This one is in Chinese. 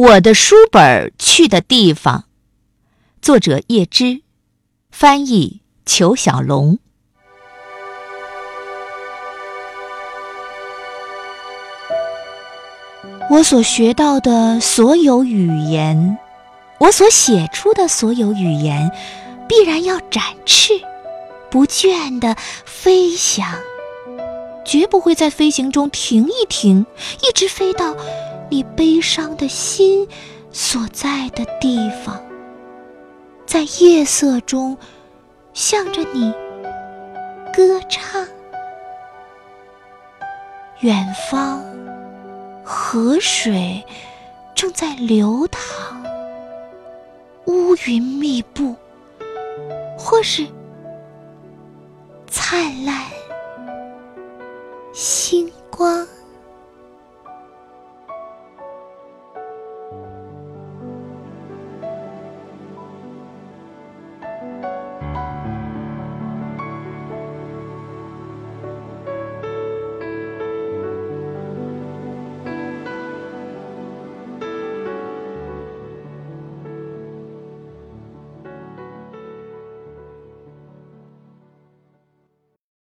我的书本去的地方，作者叶芝，翻译裘小龙。我所学到的所有语言，我所写出的所有语言，必然要展翅，不倦地飞翔，绝不会在飞行中停一停，一直飞到伤的心所在的地方，在夜色中向着你歌唱，远方。河水正在流淌，乌云密布，或是灿烂星光。